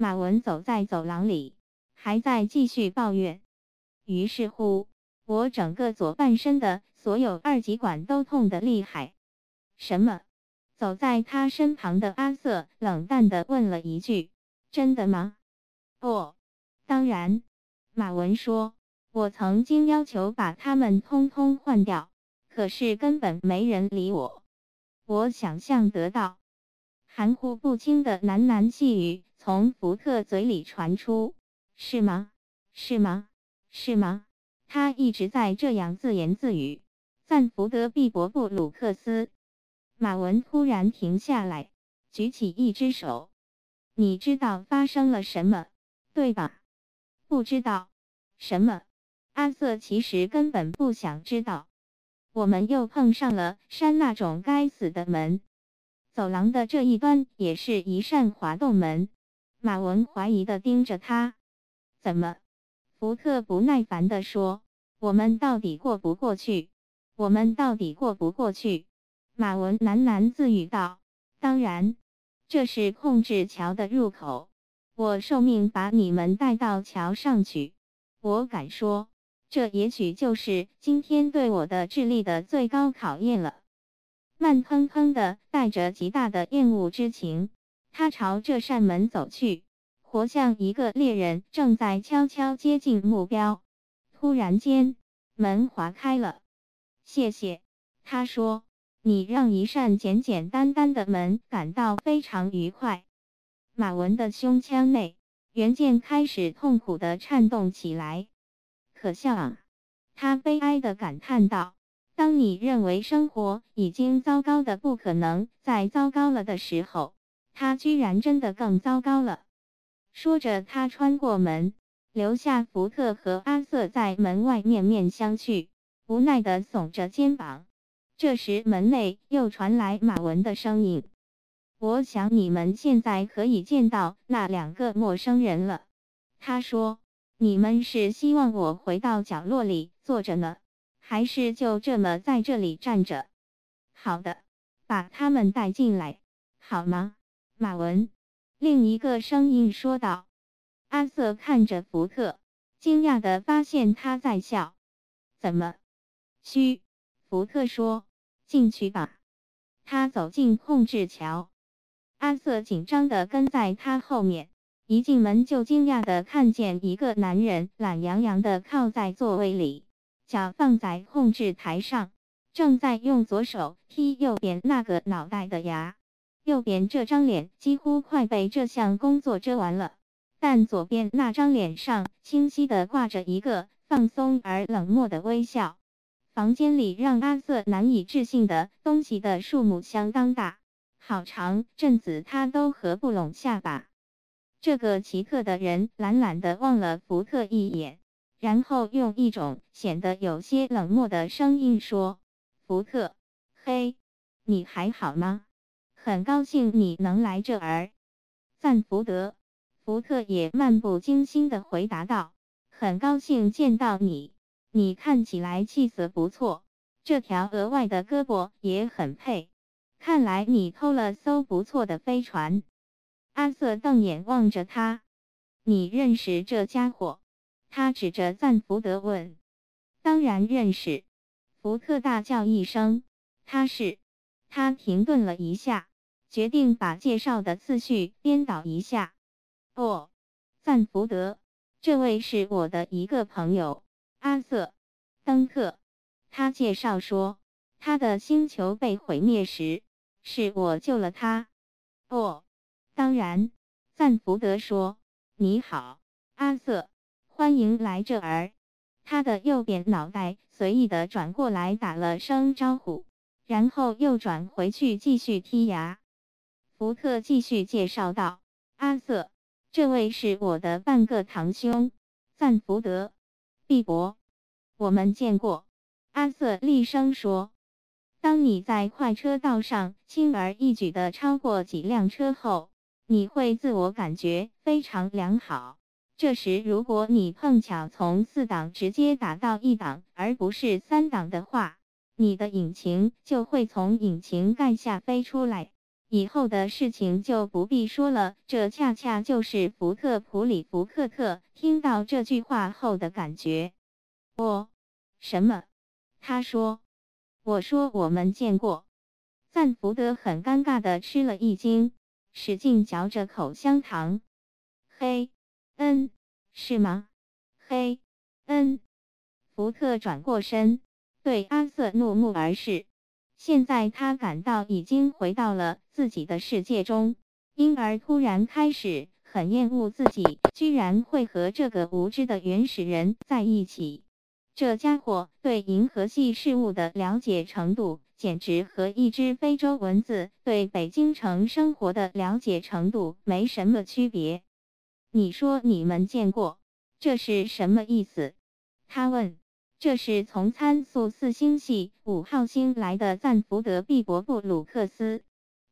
马文走在走廊里，还在继续抱怨。于是乎，我整个左半身的所有二极管都痛得厉害。什么？走在他身旁的阿瑟冷淡地问了一句：“真的吗？”“哦，当然。”马文说，“我曾经要求把它们通通换掉，可是根本没人理我。”我想象得到。含糊不清的喃喃细语从福特嘴里传出：“是吗？是吗？是吗？”他一直在这样自言自语。赞福德毕伯布鲁克斯。马文突然停下来，举起一只手：“你知道发生了什么，对吧？”“不知道。”“什么？”阿瑟其实根本不想知道。我们又碰上了山那种该死的门。走廊的这一端也是一扇滑动门。马文怀疑地盯着他。怎么？福特不耐烦地说：“我们到底过不过去？我们到底过不过去？”马文喃喃自语道：“当然，这是控制桥的入口。我受命把你们带到桥上去。我敢说，这也许就是今天对我的智力的最高考验了。”慢腾腾的，带着极大的厌恶之情，他朝这扇门走去，活像一个猎人正在悄悄接近目标。突然间，门划开了。谢谢，他说：“你让一扇简简单单的门感到非常愉快。”马文的胸腔内，原件开始痛苦的颤动起来。可笑啊！他悲哀的感叹道。当你认为生活已经糟糕的不可能再糟糕了的时候，他居然真的更糟糕了。说着，他穿过门，留下福特和阿瑟在门外面面相觑，无奈地耸着肩膀。这时，门内又传来马文的声音：“我想你们现在可以见到那两个陌生人了。”他说：“你们是希望我回到角落里坐着呢？”还是就这么在这里站着？好的，把他们带进来，好吗？马文，另一个声音说道。阿瑟看着福特，惊讶地发现他在笑。怎么？嘘，福特说。进去吧。他走进控制桥，阿瑟紧张地跟在他后面。一进门就惊讶地看见一个男人懒洋洋地靠在座位里。脚放在控制台上，正在用左手踢右边那个脑袋的牙。右边这张脸几乎快被这项工作遮完了，但左边那张脸上清晰地挂着一个放松而冷漠的微笑。房间里让阿瑟难以置信的东西的数目相当大，好长阵子他都合不拢下巴。这个奇特的人懒懒地望了福特一眼。然后用一种显得有些冷漠的声音说：“福特，嘿，你还好吗？很高兴你能来这儿。”赞福德，福特也漫不经心地回答道：“很高兴见到你，你看起来气色不错，这条额外的胳膊也很配。看来你偷了艘不错的飞船。”阿瑟瞪眼望着他：“你认识这家伙？”他指着赞福德问：“当然认识。”福特大叫一声：“他是！”他停顿了一下，决定把介绍的次序颠倒一下。“哦，赞福德，这位是我的一个朋友，阿瑟·登特。”他介绍说：“他的星球被毁灭时，是我救了他。”“哦，当然。”赞福德说：“你好，阿瑟。”欢迎来这儿。他的右边脑袋随意的转过来打了声招呼，然后又转回去继续剔牙。福特继续介绍道：“阿瑟，这位是我的半个堂兄，赞福德·毕博。我们见过。”阿瑟厉声说：“当你在快车道上轻而易举的超过几辆车后，你会自我感觉非常良好。”这时，如果你碰巧从四档直接打到一档，而不是三档的话，你的引擎就会从引擎盖下飞出来，以后的事情就不必说了。这恰恰就是福特普里福克特听到这句话后的感觉。我什么？他说。我说我们见过。赞福德很尴尬的吃了一惊，使劲嚼着口香糖。嘿，嗯，是吗？嘿，嗯。福特转过身，对阿瑟怒目而视。现在他感到已经回到了自己的世界中，因而突然开始很厌恶自己居然会和这个无知的原始人在一起。这家伙对银河系事物的了解程度，简直和一只非洲蚊子对北京城生活的了解程度没什么区别。你说你们见过，这是什么意思？他问。这是从参宿四星系五号星来的赞福德·毕伯布鲁克斯，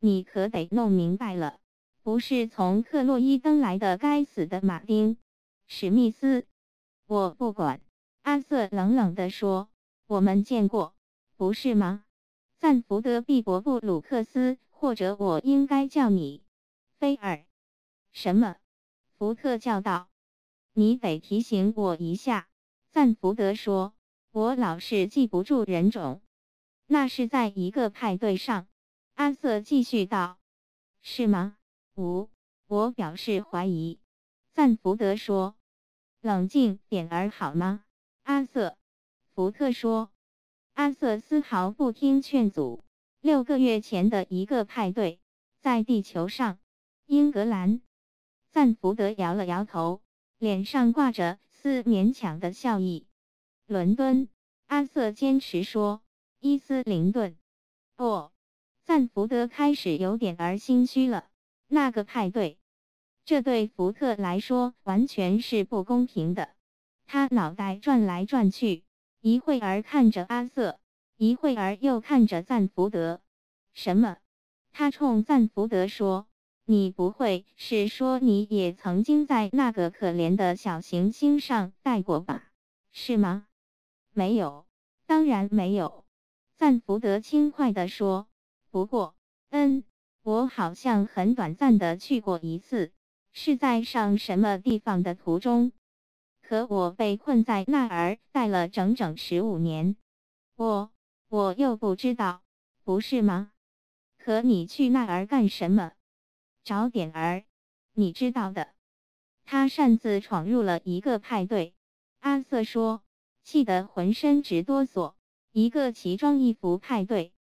你可得弄明白了，不是从克洛伊登来的该死的马丁·史密斯。我不管，阿瑟冷冷地说：“我们见过，不是吗？”赞福德·毕伯布鲁克斯，或者我应该叫你菲尔。什么？福特叫道：“你得提醒我一下。”赞福德说。我老是记不住人种。那是在一个派对上。阿瑟继续道：“是吗？”五，我表示怀疑。赞福德说：“冷静点儿好吗？”阿瑟，福特说。阿瑟丝毫不听劝阻。六个月前的一个派对，在地球上，英格兰。赞福德摇了摇头，脸上挂着丝勉强的笑意。伦敦，阿瑟坚持说：“伊斯灵顿。”不，赞福德开始有点儿心虚了。那个派对，这对福特来说完全是不公平的。他脑袋转来转去，一会儿看着阿瑟，一会儿又看着赞福德。什么？他冲赞福德说：“你不会是说你也曾经在那个可怜的小行星上待过吧？是吗？”没有，当然没有。赞福德轻快地说。不过，嗯，我好像很短暂的去过一次，是在上什么地方的途中。可我被困在那儿待了整整十五年。我，我又不知道，不是吗？可你去那儿干什么？找点儿，你知道的。他擅自闯入了一个派对。阿瑟说。气得浑身直哆嗦。一个奇装异服派对，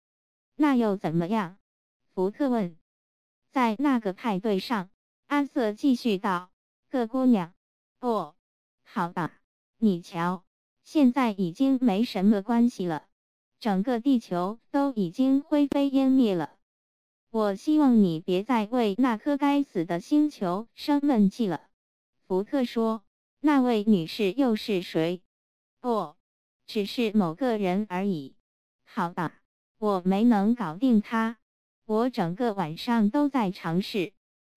那又怎么样？福特问。在那个派对上，阿瑟继续道：“个姑娘。哦，好吧，你瞧，现在已经没什么关系了，整个地球都已经灰飞烟灭了。我希望你别再为那颗该死的星球生闷气了。”福特说：“那位女士又是谁？”不，只是某个人而已。好吧，我没能搞定他。我整个晚上都在尝试。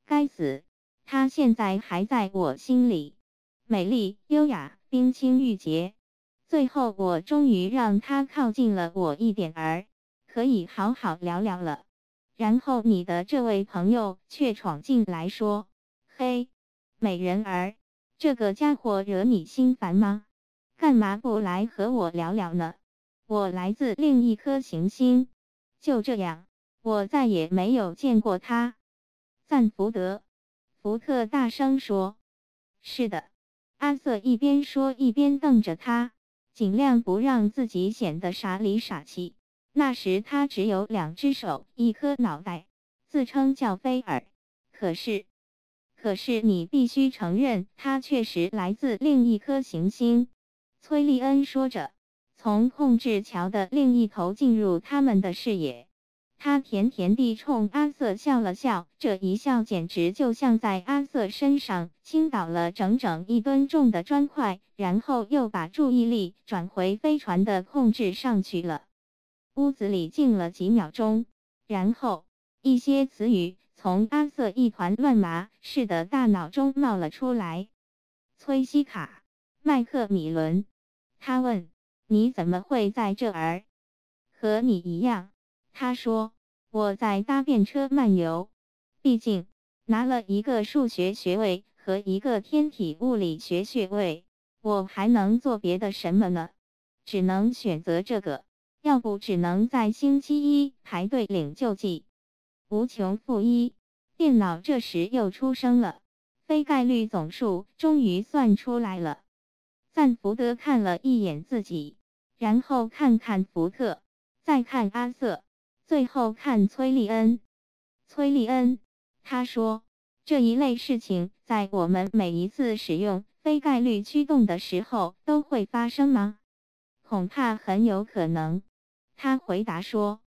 该死，他现在还在我心里，美丽、优雅、冰清玉洁。最后，我终于让他靠近了我一点儿，可以好好聊聊了。然后，你的这位朋友却闯进来说：“嘿，美人儿，这个家伙惹你心烦吗？”干嘛不来和我聊聊呢？我来自另一颗行星。就这样，我再也没有见过他。赞福德，福特大声说：“是的。”阿瑟一边说一边瞪着他，尽量不让自己显得傻里傻气。那时他只有两只手，一颗脑袋，自称叫菲尔。可是，可是你必须承认，他确实来自另一颗行星。崔利恩说着，从控制桥的另一头进入他们的视野。他甜甜地冲阿瑟笑了笑，这一笑简直就像在阿瑟身上倾倒了整整一吨重的砖块，然后又把注意力转回飞船的控制上去了。屋子里静了几秒钟，然后一些词语从阿瑟一团乱麻似的大脑中冒了出来：崔西卡，麦克米伦。他问：“你怎么会在这儿？”和你一样，他说。我在搭便车漫游，毕竟拿了一个数学学位和一个天体物理学学位，我还能做别的什么呢？只能选择这个，要不只能在星期一排队领救济。无穷负一，电脑这时又出声了，非概率总数终于算出来了。赞福德看了一眼自己，然后看看福特，再看阿瑟。最后看崔利恩，崔利恩，他说这一类事情在我们每一次使用非概率驱动的时候都会发生吗？恐怕很有可能。他回答说，